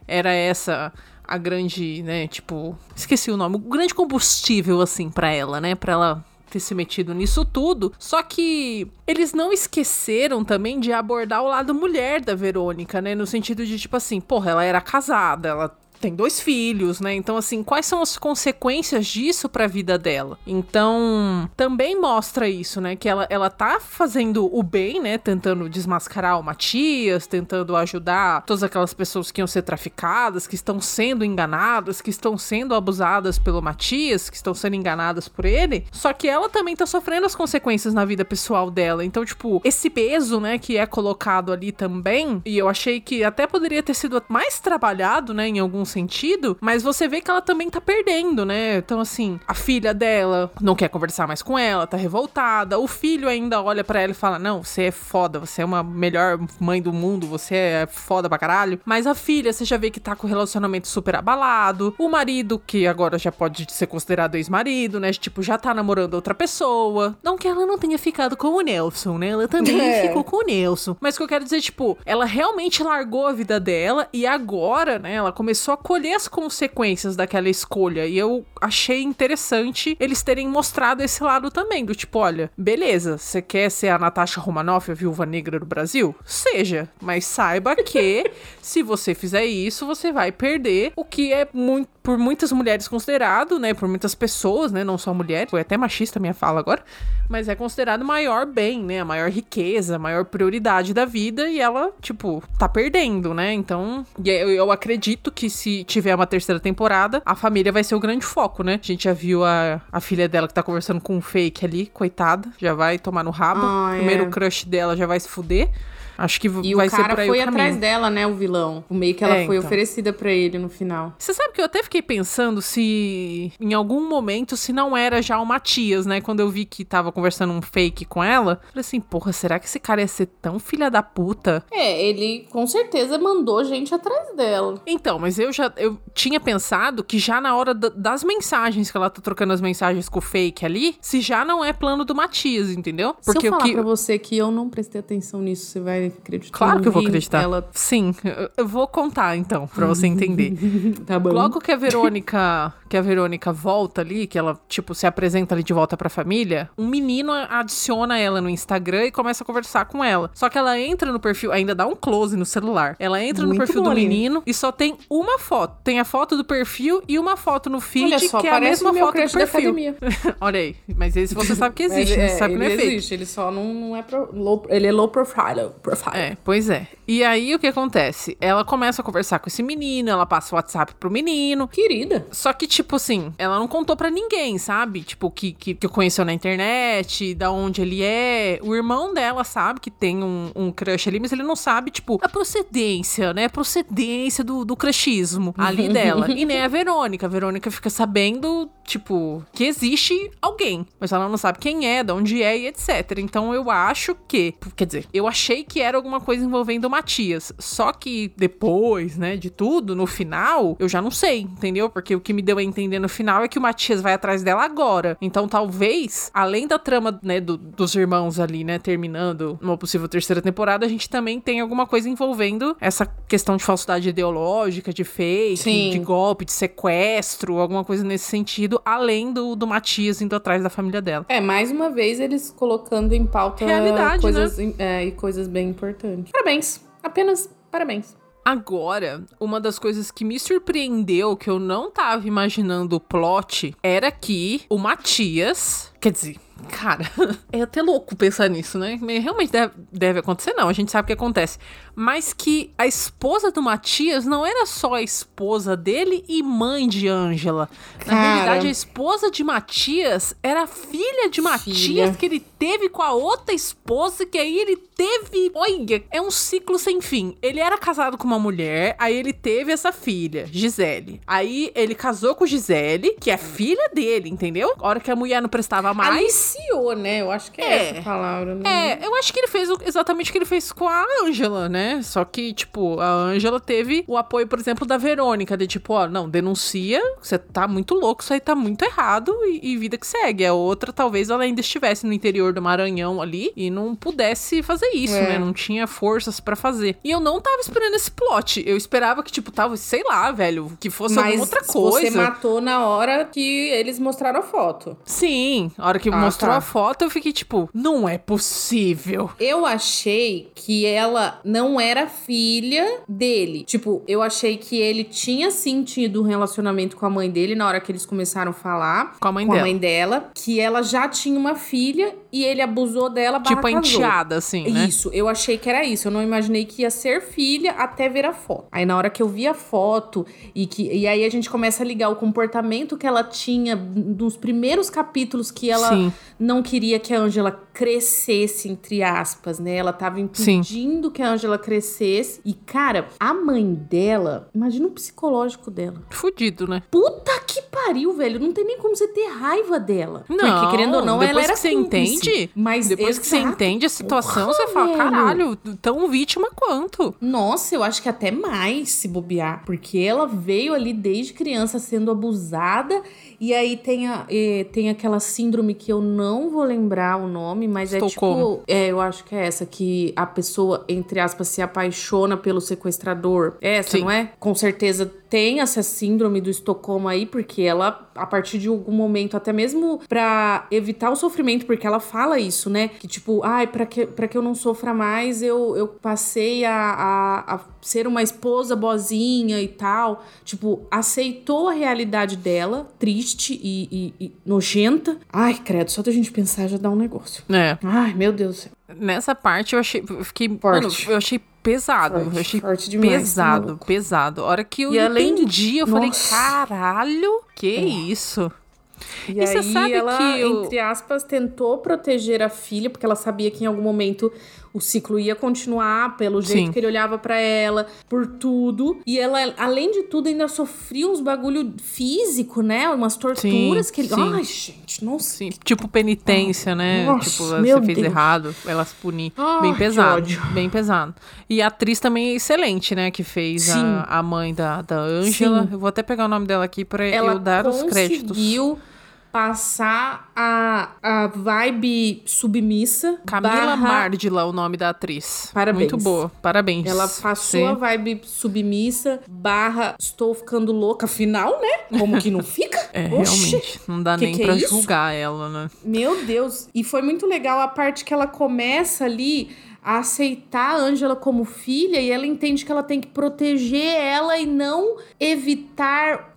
era essa a grande, né, tipo, esqueci o nome, o grande combustível assim para ela, né, para ela ter se metido nisso tudo. Só que eles não esqueceram também de abordar o lado mulher da Verônica, né? No sentido de, tipo assim, porra, ela era casada, ela tem dois filhos, né? Então, assim, quais são as consequências disso pra vida dela? Então, também mostra isso, né? Que ela, ela tá fazendo o bem, né? Tentando desmascarar o Matias, tentando ajudar todas aquelas pessoas que iam ser traficadas, que estão sendo enganadas, que estão sendo abusadas pelo Matias, que estão sendo enganadas por ele. Só que ela também tá sofrendo as consequências na vida pessoal dela. Então, tipo, esse peso, né, que é colocado ali também, e eu achei que até poderia ter sido mais trabalhado, né, em alguns sentido, mas você vê que ela também tá perdendo, né? Então, assim, a filha dela não quer conversar mais com ela, tá revoltada. O filho ainda olha para ela e fala: Não, você é foda, você é uma melhor mãe do mundo, você é foda pra caralho. Mas a filha, você já vê que tá com o relacionamento super abalado. O marido, que agora já pode ser considerado ex-marido, né? Tipo, já tá namorando outra pessoa. Não que ela não tenha ficado com o Nelson, né? Ela também É. ficou com o Nelson. Mas o que eu quero dizer, tipo, ela realmente largou a vida dela e agora, né, ela começou a colher as consequências daquela escolha. E eu achei interessante eles terem mostrado esse lado também, do tipo, olha, beleza, você quer ser a Natasha Romanoff, a viúva negra do Brasil? Seja, mas saiba que se você fizer isso, você vai perder o que é muito por muitas mulheres considerado, né, por muitas pessoas, né, não só mulheres, foi até machista a minha fala agora, mas é considerado o maior bem, né, a maior riqueza, a maior prioridade da vida e ela, tipo, tá perdendo, né, então, e eu, eu acredito que se tiver uma terceira temporada, a família vai ser o grande foco, né, a gente já viu a, a filha dela que tá conversando com um fake ali, coitada, já vai tomar no rabo, Ah, primeiro é. crush dela já vai se fuder, acho que E vai ser cara por aí foi o caminho. atrás dela, né, o vilão. O meio que ela É, foi então. oferecida pra ele no final. Você sabe que eu até fiquei pensando se em algum momento se não era já o Matias, né? Quando eu vi que tava conversando um fake com ela, falei assim, porra, será que esse cara ia ser tão filha da puta? É, ele com certeza mandou gente atrás dela. Então, mas eu já eu tinha pensado que já na hora da- das mensagens que ela tá trocando as mensagens com o fake ali, se já não é plano do Matias, entendeu? Se eu falar que pra você que eu não prestei atenção nisso, você vai Claro que eu vou acreditar. Ela Sim, eu- vou contar então, pra você entender. tá bom. Logo que a Verônica, que a Verônica volta ali, que ela, tipo, se apresenta ali de volta pra família, um menino adiciona ela no Instagram e começa a conversar com ela. Só que ela entra no perfil, ainda dá um close no celular. Ela entra no Muito perfil bom, do menino e só tem uma foto. Tem a foto do perfil e uma foto no feed, só, que é a mesma foto do perfil. Olha aí, mas esse você sabe que existe, você sabe que não é fake. existe, ele só não, não é pro, low, ele é low profile, É, pois é. E aí o que acontece? Ela começa a conversar com esse menino, ela passa o WhatsApp pro menino. Querida. Só que, tipo assim, ela não contou pra ninguém, sabe? Tipo, que, que, que conheceu na internet, da onde ele é. O irmão dela sabe que tem um, um crush ali, mas ele não sabe, tipo, a procedência, né? A procedência do, do crushismo ali dela. E nem a Verônica. A Verônica fica sabendo tipo, que existe alguém, mas ela não sabe quem é, de onde é e etc. Então eu acho que, quer dizer, eu achei que era alguma coisa envolvendo o Matias. Só que depois, né, de tudo, no final, eu já não sei, entendeu? Porque o que me deu a entender no final é que o Matias vai atrás dela agora. Então talvez, além da trama, né, do, dos irmãos ali, né, terminando uma possível terceira temporada, a gente também tem alguma coisa envolvendo essa questão de falsidade ideológica, de fake, Sim. de golpe, de sequestro, alguma coisa nesse sentido, além do, do Matias indo atrás da família dela. É, mais uma vez eles colocando em pauta Realidade, coisas, é, e coisas bem importantes. Parabéns. Apenas parabéns. Agora, uma das coisas que me surpreendeu, que eu não tava imaginando o plot, era que o Matias. Quer dizer, cara, é até louco pensar nisso, né? Realmente deve, deve acontecer, não. A gente sabe o que acontece. Mas que a esposa do Matias não era só a esposa dele e mãe de Ângela. Na realidade, a esposa de Matias era a filha de Matias Filha. que ele teve com a outra esposa, que aí ele teve. Olha, é um ciclo sem fim. Ele era casado com uma mulher, aí ele teve essa filha, Gisele. Aí ele casou com Gisele, que é filha dele, entendeu? A hora que a mulher não prestava mais. Aliciou, né? Eu acho que é, É. essa a palavra. né? É, eu acho que ele fez exatamente o que ele fez com a Ângela, né? Só que, tipo, a Ângela teve o apoio, por exemplo, da Verônica, de tipo, ó, não, denuncia, você tá muito louco, isso aí tá muito errado e, e vida que segue. A outra, talvez ela ainda estivesse no interior do Maranhão ali e não pudesse fazer isso, É. né? Não tinha forças pra fazer. E eu não tava esperando esse plot. Eu esperava que, tipo, tava, sei lá, velho, que fosse Mas alguma outra você coisa. matou na hora que eles mostraram a foto. Sim, a hora que Ah, mostrou tá. a foto, eu fiquei tipo, não é possível. Eu achei que ela não era filha dele. Tipo, eu achei que ele tinha sentido um relacionamento com a mãe dele na hora que eles começaram a falar. Com a mãe com dela. a mãe dela. Que ela já tinha uma filha e ele abusou dela Tipo a enteada, assim, né? Isso, eu achei que era isso. Eu não imaginei que ia ser filha até ver a foto. Aí na hora que eu vi a foto e que e aí a gente começa a ligar o comportamento que ela tinha nos primeiros capítulos que ela Sim. não queria que a Angela crescesse entre aspas, né? Ela tava Sim. impedindo que a Angela crescesse. E cara, a mãe dela, imagina o psicológico dela. Fudido, né? Puta que pariu, velho. Não tem nem como você ter raiva dela. Não, Porque, querendo ou não, ela era que você cúmplice. Entende, Mas Depois que você exato. entende a situação, Porra, você fala, velho. caralho, tão vítima quanto. Nossa, eu acho que até mais se bobear. Porque ela veio ali desde criança sendo abusada. E aí tem, a, tem aquela síndrome que eu não vou lembrar o nome, mas é Estocolmo. tipo. É, eu acho que é essa, que a pessoa, entre aspas, se apaixona pelo sequestrador. É essa, Sim. não é? Com certeza tem essa síndrome do Estocolmo aí, porque ela, a partir de algum momento, até mesmo pra evitar o sofrimento, porque ela fala isso, né? Que tipo, ai, pra que, pra que eu não sofra mais, eu, eu passei a, a, a ser uma esposa boazinha e tal. Tipo, aceitou a realidade dela, triste e, e- e nojenta. Ai, credo, só da gente pensar já dá um negócio. É, Ai, meu Deus do céu. nessa parte eu achei, eu fiquei, Forte. mano, eu achei pesado, Forte, eu achei forte demais, tá pesado, maluco. pesado. A hora que eu E entendi, eu falei, Nossa. caralho, que É. isso? E, E você aí sabe ela, que o- entre aspas, tentou proteger a filha, porque ela sabia que em algum momento o ciclo ia continuar, pelo jeito Sim. que ele olhava pra ela, por tudo. E ela, além de tudo, ainda sofria uns bagulho físico, né? Umas torturas Sim, que ele. sim. Ai, gente, nossa. Assim, tipo penitência, né? Nossa, tipo, você fez errado, ela se punir. Ai, bem pesado, bem pesado. E a atriz também é excelente, né? Que fez a, a mãe da, da Ângela. Sim. Eu vou até pegar o nome dela aqui pra ela eu dar os créditos. conseguiu passar a, a vibe submissa. Camila barra- Mardila, o nome da atriz. Parabéns. Muito boa, parabéns. Ela passou Sim. a vibe submissa, barra estou ficando louca, afinal, né? Como que não fica? É, Oxi. realmente. Não dá Que nem que é pra isso? julgar ela, né? Meu Deus. E foi muito legal a parte que ela começa ali a aceitar a Ângela como filha e ela entende que ela tem que proteger ela e não evitar.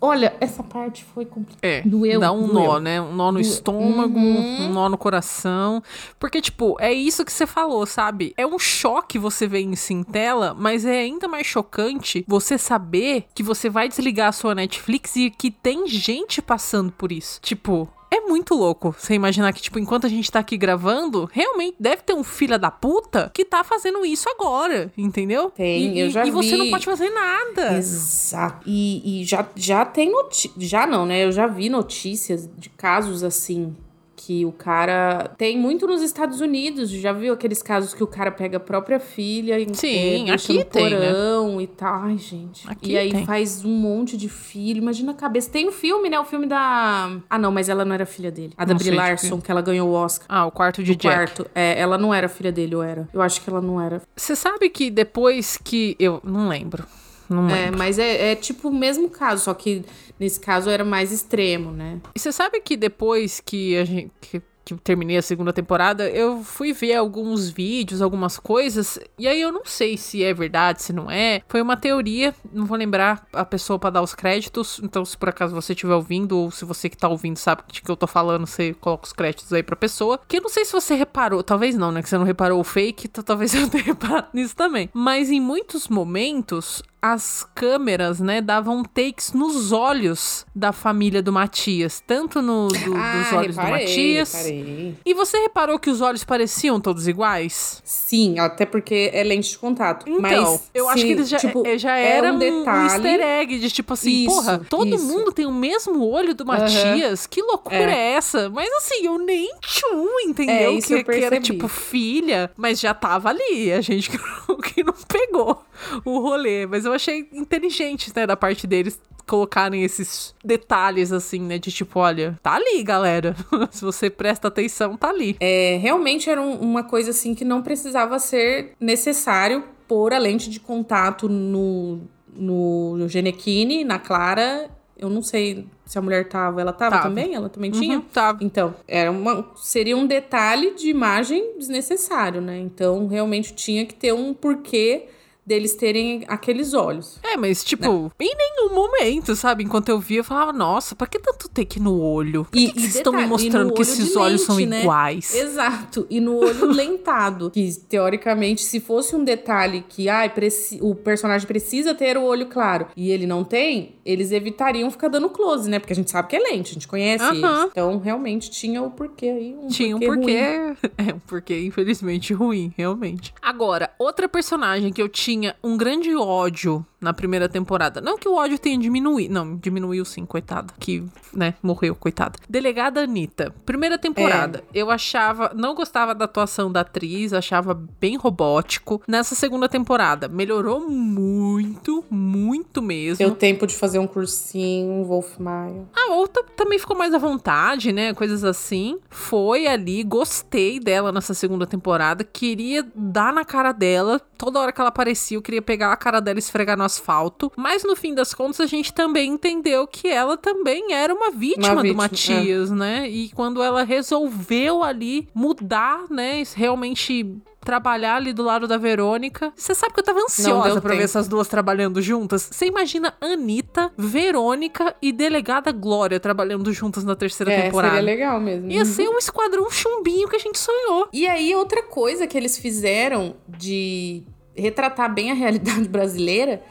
Olha, essa parte foi complicada. É, Doeu, dá um doeu. nó, né? Um nó no Doeu. estômago, Uhum. um nó no coração. Porque, tipo, é isso que você falou, sabe? É um choque você ver isso em tela, mas é ainda mais chocante você saber que você vai desligar a sua Netflix e que tem gente passando por isso. Tipo. É muito louco você imaginar que, tipo, enquanto a gente tá aqui gravando, realmente deve ter um filho da puta que tá fazendo isso agora, entendeu? Tem, e, eu já E você vi. não pode fazer nada. Exato. E, e já, já tem notícias. Já não, né? Eu já vi notícias de casos assim. Que o cara. Tem muito nos Estados Unidos. Já viu aqueles casos que o cara pega a própria filha e Sim, deixa aqui no tem, né? porão e tal. Ai, gente. Aqui e aí tem. faz um monte de filho. Imagina a cabeça. Tem o filme, né? O filme da. Ah, não, mas ela não era filha dele. A da Brie Larson, que ela ganhou o Oscar. Ah, o quarto de O Jack. quarto. É, ela não era filha dele, ou era? Eu acho que ela não era. Você sabe que depois que. Eu não lembro. Não É, lembro. mas é, é tipo o mesmo caso, só que nesse caso era mais extremo, né? E você sabe que depois que a gente. Que, que terminei a segunda temporada, eu fui ver alguns vídeos, algumas coisas, e aí eu não sei se é verdade, se não é. Foi uma teoria, não vou lembrar a pessoa pra dar os créditos, então se por acaso você estiver ouvindo, ou se você que tá ouvindo sabe de que eu tô falando, você coloca os créditos aí pra pessoa. Que eu não sei se você reparou, talvez não, né? Que você não reparou o fake, então talvez eu tenha reparado nisso também. Mas em muitos momentos, as câmeras, né, davam takes nos olhos da família do Matias, tanto no do- dos olhos do Matias. Ah, reparei. E você reparou que os olhos pareciam todos iguais? Sim, até porque é lente de contato. Então, mas eu acho que eles já, tipo, eh, já é era um um, detalhe. easter egg de tipo assim, Isso, porra, todo isso. mundo tem o mesmo olho do Matias. Que loucura é. essa? Mas assim, eu nem tchum, entendeu? É, que, eu que era tipo filha, mas já tava ali. A gente que não, que não pegou o rolê. Mas eu achei inteligente, né, da parte deles colocarem esses detalhes assim, né, de tipo, olha, tá ali, galera. Se você presta atenção, tá ali. É, realmente era um- uma coisa assim que não precisava ser necessário pôr a lente de contato no, no Genequine, na Clara. Eu não sei se a mulher tava. Ela tava, Tava. também? Ela também tinha? Uhum, tá. Então, era uma, seria um detalhe de imagem desnecessário, né? Então, realmente tinha que ter um porquê deles terem aqueles olhos. É, mas tipo, em nenhum momento, sabe? Enquanto eu via, eu falava, nossa, pra que tanto take no olho? Por E- que, que vocês estão me mostrando que esses olhos são lente, né? iguais? Exato. E no olho lentado. Que, teoricamente, se fosse um detalhe que ai, preci- o personagem precisa ter o olho claro e ele não tem, eles evitariam ficar dando close, né? Porque a gente sabe que é lente, a gente conhece Aham. eles. Então, realmente, tinha o porquê aí. Um Tinha um porquê porquê. ruim. É, um porquê, infelizmente, ruim, realmente. Agora, outra personagem que eu tinha um grande ódio na primeira temporada. Não que o ódio tenha diminuído. Não, diminuiu sim, coitada. Que, né, morreu, coitada. Delegada Anitta. Primeira temporada. Eu achava. Não gostava da atuação da atriz, achava bem robótico. Nessa segunda temporada, melhorou muito, muito mesmo. Deu tempo de fazer um cursinho, Wolf Maia. A outra também ficou mais à vontade, né? Coisas assim. Foi ali, gostei dela nessa segunda temporada. Queria dar na cara dela. Toda hora que ela aparecia, eu queria pegar a cara dela e esfregar no asfalto. Mas no fim das contas, a gente também entendeu que ela também era uma vítima, Uma do vítima, Matias, né? E quando ela resolveu ali mudar, né? Realmente trabalhar ali do lado da Verônica. Você sabe que eu tava ansiosa pra ver tempo. essas duas trabalhando juntas. Você imagina Anitta, Verônica e Delegada Glória trabalhando juntas na terceira É, temporada. seria legal mesmo. Ia ser um esquadrão chumbinho que a gente sonhou. E aí, outra coisa que eles fizeram de retratar bem a realidade brasileira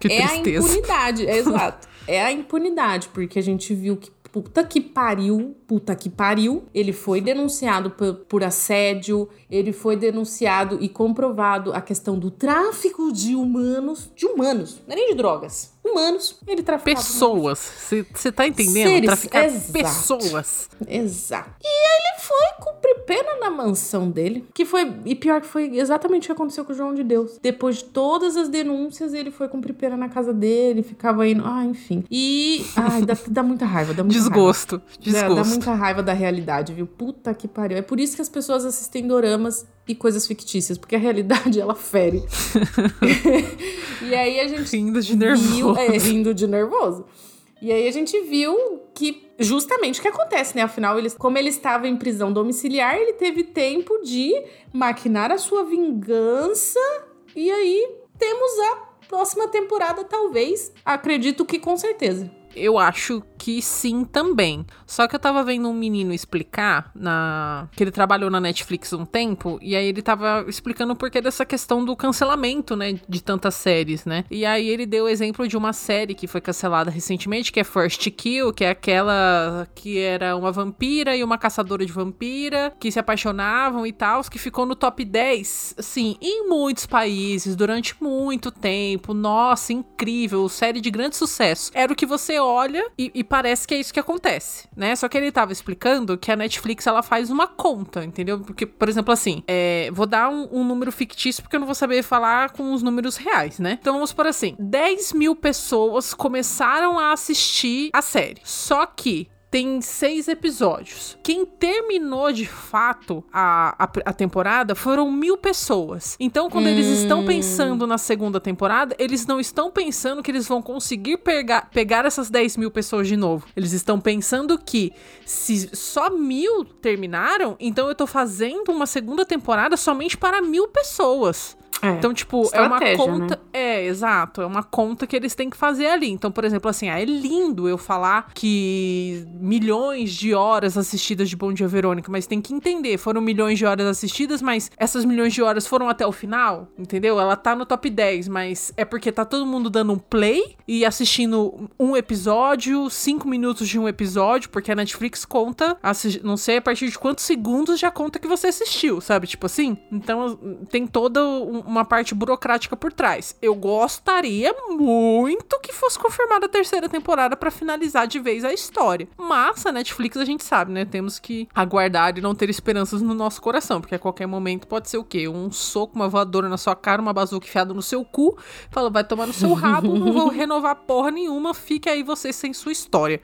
Que é a impunidade. É, exato. É a impunidade, porque a gente viu que puta que pariu, puta que pariu, ele foi denunciado por, por assédio, ele foi denunciado e comprovado a questão do tráfico de humanos, de humanos, não é nem de drogas, humanos, ele traficava Pessoas. Você tá entendendo? Seres, Traficar exato. pessoas. Exato. E ele foi cumprir pena na mansão dele. Que foi. E pior que foi exatamente o que aconteceu com o João de Deus. Depois de todas as denúncias, ele foi cumprir pena na casa dele, ficava indo. Ah, enfim. E. Ai, dá, dá muita raiva, dá muita raiva. Desgosto. Dá, Desgosto. dá muita raiva da realidade, viu? Puta que pariu. É por isso que as pessoas assistem doramas e coisas fictícias, porque a realidade ela fere. e aí a gente Rindo de viu, nervoso. é, rindo de nervoso. E aí a gente viu que justamente o que acontece, né? Afinal, ele, como ele estava em prisão domiciliar, ele teve tempo de maquinar a sua vingança. E aí temos a próxima temporada, talvez. Acredito que com certeza. Eu acho que sim também. Só que eu tava vendo um menino explicar na que ele trabalhou na Netflix um tempo e aí ele tava explicando o porquê dessa questão do cancelamento, né, de tantas séries, né? E aí ele deu o exemplo de uma série que foi cancelada recentemente, que é First Kill, que é aquela que era uma vampira e uma caçadora de vampira que se apaixonavam e tal, que ficou no top 10, assim, em muitos países durante muito tempo. Nossa, incrível, série de grande sucesso. Era o que você olha e, e parece que é isso que acontece, né? Só que ele tava explicando que a Netflix ela faz uma conta, entendeu? Porque, por exemplo, assim, é, vou dar um, um, número fictício porque eu não vou saber falar com os números reais, né? Então vamos por assim: 10 mil pessoas começaram a assistir a série. Só que tem seis episódios. Quem terminou de fato a, a, a, temporada foram mil pessoas. Então, quando hum. eles estão pensando na segunda temporada, eles não estão pensando que eles vão conseguir pegar, pegar essas 10 mil pessoas de novo. Eles estão pensando que se só mil terminaram, então eu tô fazendo uma segunda temporada somente para mil pessoas. É, então, tipo, é uma conta. Né? É, exato. É uma conta que eles têm que fazer ali. Então, por exemplo, assim, ah, é lindo eu falar que milhões de horas assistidas de Bom Dia Verônica, mas tem que entender, foram milhões de horas assistidas, mas essas milhões de horas foram até o final, entendeu? Ela tá no top 10, mas é porque tá todo mundo dando um play e assistindo um episódio, cinco minutos de um episódio, porque a Netflix conta, não sei a partir de quantos segundos já conta que você assistiu, sabe? Tipo assim. Então, tem toda uma parte burocrática por trás. Eu gostaria muito que fosse confirmada a terceira temporada para finalizar de vez a história. Mas a Netflix a gente sabe, né? Temos que aguardar e não ter esperanças no nosso coração, porque a qualquer momento pode ser o quê? Um soco, uma voadora na sua cara, uma bazuca enfiada no seu cu, fala, vai tomar no seu rabo, não vou renovar porra nenhuma, fique aí você sem sua história.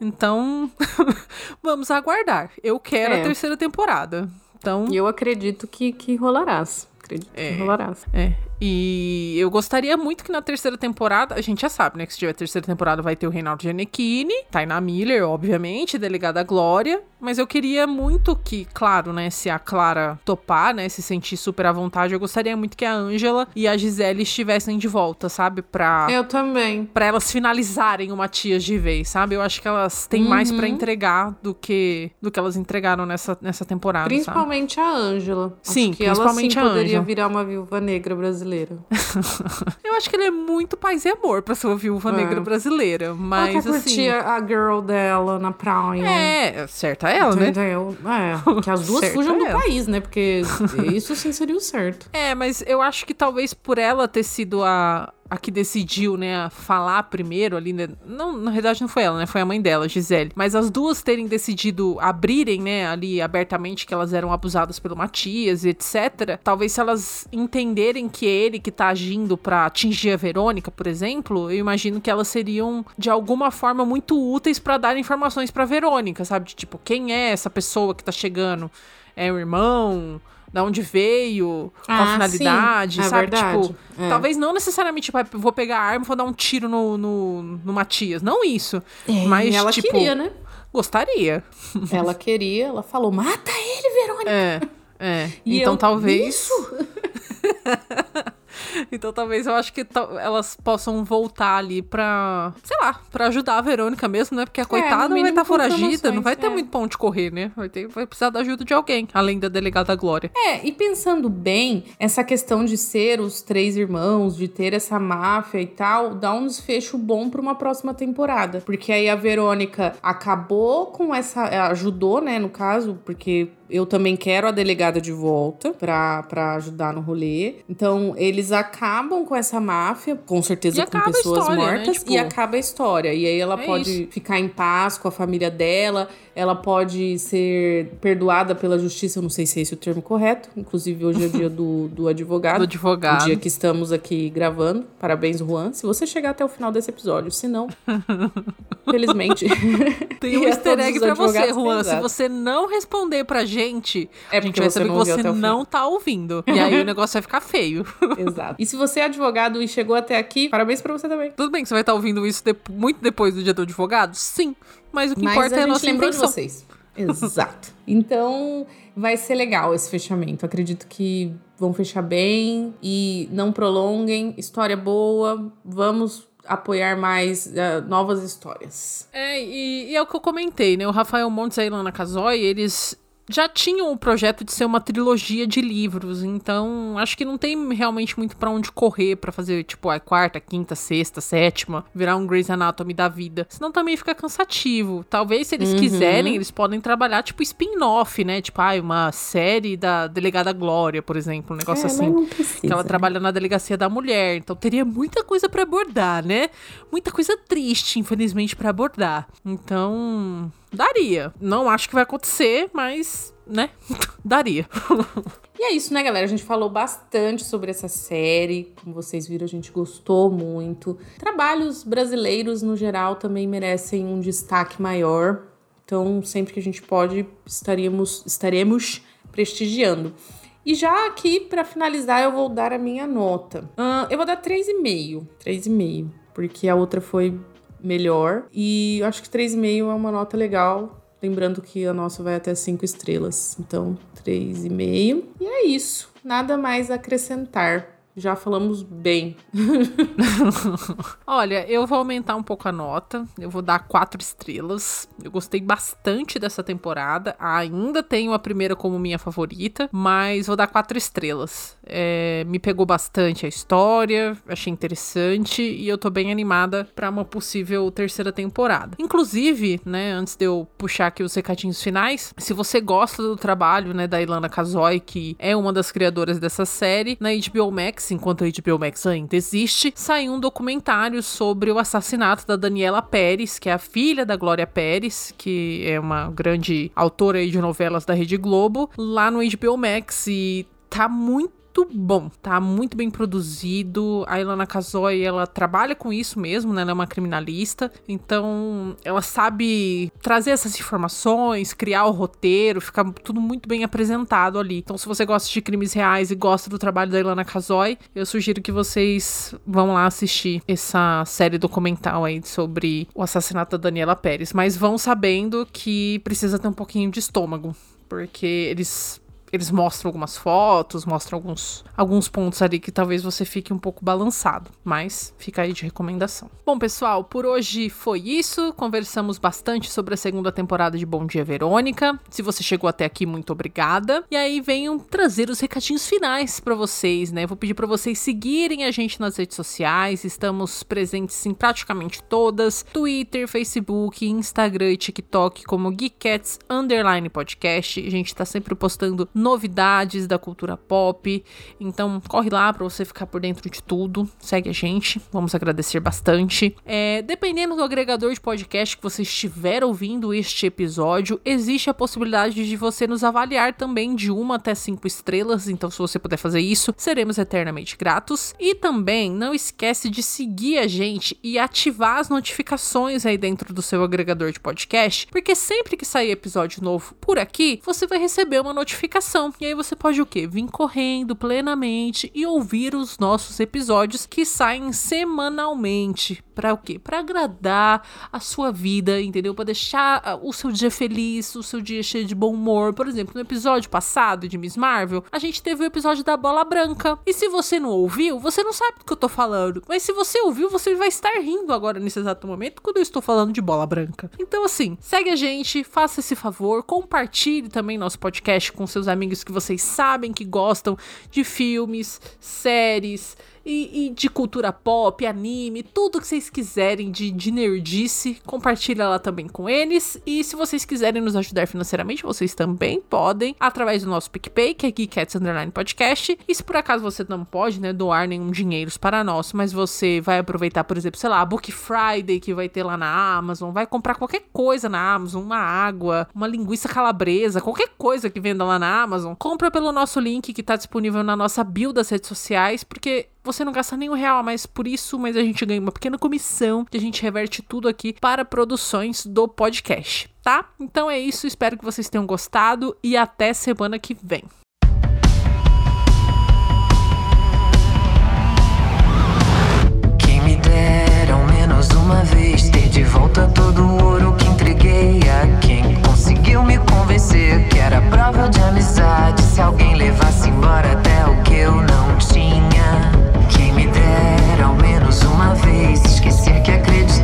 Então, vamos aguardar. Eu quero é. a terceira temporada. Então, eu acredito que, que rolarás. Acredito é, que rolarás. É. E eu gostaria muito que na terceira temporada, a gente já sabe, né? Que se tiver terceira temporada vai ter o Reinaldo Giannichini, Taina Miller, obviamente, delegada Glória. Mas eu queria muito que, claro, né? Se a Clara topar, né? Se sentir super à vontade, eu gostaria muito que a Angela e a Gisele estivessem de volta, sabe? Pra. Eu também. Pra elas finalizarem o Matias de vez, sabe? Eu acho que elas têm uhum. mais para entregar do que do que elas entregaram nessa, nessa temporada. Principalmente sabe? a Angela. Sim, acho que principalmente ela, sim, a poderia virar uma viúva negra brasileira eu acho que ele é muito paz e amor pra ser uma viúva é. negra brasileira. Mas ela quer assim. a girl dela na praia. É, certa ela, né? Entendeu? É. Que as duas fujam do país, né? Porque isso sim seria o certo. É, mas eu acho que talvez por ela ter sido a, a que decidiu, né, falar primeiro ali, né? Não, na verdade não foi ela, né? Foi a mãe dela, Gisele. Mas as duas terem decidido abrirem, né, ali abertamente que elas eram abusadas pelo Matias e etc. Talvez se elas entenderem que é ele que tá agindo para atingir a Verônica, por exemplo, eu imagino que elas seriam de alguma forma muito úteis para dar informações para Verônica, sabe? De, tipo, quem é essa pessoa que tá chegando? É o irmão? Da onde veio, ah, qual a finalidade, sim, é sabe? tipo, é. talvez não necessariamente tipo, vou pegar a arma e vou dar um tiro no, no, no Matias. Não isso. É, mas, ela tipo, queria, né? Gostaria. Ela queria, ela falou: mata ele, Verônica. É. É. E então eu, talvez. Isso? Então talvez eu acho que elas possam voltar ali pra, sei lá, pra ajudar a Verônica mesmo, né? Porque a é, coitada vai estar tá foragida, não vai ter é. muito pão de correr, né? Vai, ter, vai precisar da ajuda de alguém, além da delegada Glória. É, e pensando bem, essa questão de ser os três irmãos, de ter essa máfia e tal, dá um desfecho bom pra uma próxima temporada. Porque aí a Verônica acabou com essa. ajudou, né, no caso, porque eu também quero a delegada de volta para ajudar no rolê. Então, eles acabam com essa máfia, com certeza com pessoas história, né? mortas, né? tipo... e acaba a história. E aí ela é pode isso. ficar em paz com a família dela, ela pode ser perdoada pela justiça, eu não sei se é esse o termo correto. Inclusive, hoje é o dia do, do advogado. Do advogado. O dia que estamos aqui gravando. Parabéns, Juan. Se você chegar até o final desse episódio, se não, felizmente. Tem um easter egg pra você, Juan. Se você não responder pra gente, é a gente vai saber que você não tá ouvindo. E aí o negócio vai ficar feio. Exato. E se você é advogado e chegou até aqui, parabéns pra você também. Tudo bem que você vai estar tá ouvindo isso de muito depois do dia do advogado? Sim. Mas o que Mas importa é a nossa intenção. de vocês. Exato. Então, vai ser legal esse fechamento. Acredito que vão fechar bem e não prolonguem. História boa. Vamos apoiar mais uh, novas histórias. É, e, e, é o que eu comentei, né? O Rafael Montes e a Ilana Casoy, eles já tinham o projeto de ser uma trilogia de livros, então acho que não tem realmente muito para onde correr para fazer tipo a quarta, quinta, sexta, sétima, virar um Grey's Anatomy da vida. Senão também fica cansativo. Talvez se eles uhum. quiserem, eles podem trabalhar tipo spin-off, né? Tipo, ah, uma série da Delegada Glória, por exemplo, um negócio é, assim. Precisa, que ela né? trabalha na delegacia da mulher, então teria muita coisa para abordar, né? Muita coisa triste, infelizmente, para abordar. Então, Daria. Não acho que vai acontecer, mas, né? Daria. E é isso, né, galera? A gente falou bastante sobre essa série. Como vocês viram, a gente gostou muito. Trabalhos brasileiros, no geral, também merecem um destaque maior. Então, sempre que a gente pode, estaríamos, estaremos prestigiando. E já aqui, para finalizar, eu vou dar a minha nota. Uh, eu vou dar 3,5. 3,5. Porque a outra foi melhor. E acho que 3,5 é uma nota legal. Lembrando que a nossa vai até 5 estrelas. Então, 3,5. E é isso. Nada mais a acrescentar já falamos bem. Olha, eu vou aumentar um pouco a nota. Eu vou dar quatro estrelas. Eu gostei bastante dessa temporada. Ainda tenho a primeira como minha favorita, mas vou dar quatro estrelas. É, me pegou bastante a história, achei interessante e eu tô bem animada para uma possível terceira temporada. Inclusive, né, antes de eu puxar aqui os recadinhos finais, se você gosta do trabalho, né, da Ilana Kazoy, que é uma das criadoras dessa série, na HBO Max Enquanto a HBO Max ainda existe, saiu um documentário sobre o assassinato da Daniela Pérez, que é a filha da Glória Pérez, que é uma grande autora de novelas da Rede Globo, lá no HBO Max. E tá muito muito bom, tá muito bem produzido. A Ilana Kazoy, ela trabalha com isso mesmo, né? Ela é uma criminalista, então ela sabe trazer essas informações, criar o roteiro, fica tudo muito bem apresentado ali. Então, se você gosta de crimes reais e gosta do trabalho da Ilana Kazoy, eu sugiro que vocês vão lá assistir essa série documental aí sobre o assassinato da Daniela Pérez, mas vão sabendo que precisa ter um pouquinho de estômago, porque eles eles mostram algumas fotos, mostram alguns, alguns pontos ali que talvez você fique um pouco balançado, mas fica aí de recomendação. Bom, pessoal, por hoje foi isso. Conversamos bastante sobre a segunda temporada de Bom Dia Verônica. Se você chegou até aqui, muito obrigada. E aí venham trazer os recadinhos finais para vocês, né? Vou pedir para vocês seguirem a gente nas redes sociais. Estamos presentes em praticamente todas: Twitter, Facebook, Instagram e TikTok como Geekcats Underline Podcast. A gente tá sempre postando novidades da cultura pop. Então, corre lá para você ficar por dentro de tudo. Segue a gente, vamos agradecer bastante. É, dependendo do agregador de podcast que você estiver ouvindo este episódio, existe a possibilidade de você nos avaliar também de uma até cinco estrelas. Então, se você puder fazer isso, seremos eternamente gratos. E também não esquece de seguir a gente e ativar as notificações aí dentro do seu agregador de podcast, porque sempre que sair episódio novo por aqui, você vai receber uma notificação e aí você pode o quê? Vir correndo plenamente e ouvir os nossos episódios que saem semanalmente. Para o quê? Para agradar a sua vida, entendeu? Para deixar ah, o seu dia feliz, o seu dia cheio de bom humor. Por exemplo, no episódio passado de Miss Marvel, a gente teve o episódio da bola branca. E se você não ouviu, você não sabe do que eu tô falando. Mas se você ouviu, você vai estar rindo agora nesse exato momento quando eu estou falando de bola branca. Então, assim, segue a gente, faça esse favor, compartilhe também nosso podcast com seus amigos que vocês sabem que gostam de filmes, séries, e, e, de cultura pop, anime, tudo que vocês quiserem de, de nerdice, compartilha lá também com eles. E se vocês quiserem nos ajudar financeiramente, vocês também podem, através do nosso PicPay, que é Geekcats Underline Podcast. E se por acaso você não pode, né, doar nenhum dinheiro para nós, mas você vai aproveitar, por exemplo, sei lá, a Book Friday que vai ter lá na Amazon, vai comprar qualquer coisa na Amazon, uma água, uma linguiça calabresa, qualquer coisa que venda lá na Amazon, compra pelo nosso link que está disponível na nossa bio das redes sociais, porque você não gasta nenhum real a mais por isso, mas a gente ganha uma pequena comissão que a gente reverte tudo aqui para produções do podcast, tá? Então é isso, espero que vocês tenham gostado e até semana que vem. Quem me ao menos uma vez ter de volta todo o ouro que entreguei a quem conseguiu me convencer que era prova de amizade se alguém levasse embora até o que eu não tinha mais uma vez, esquecer que acredito.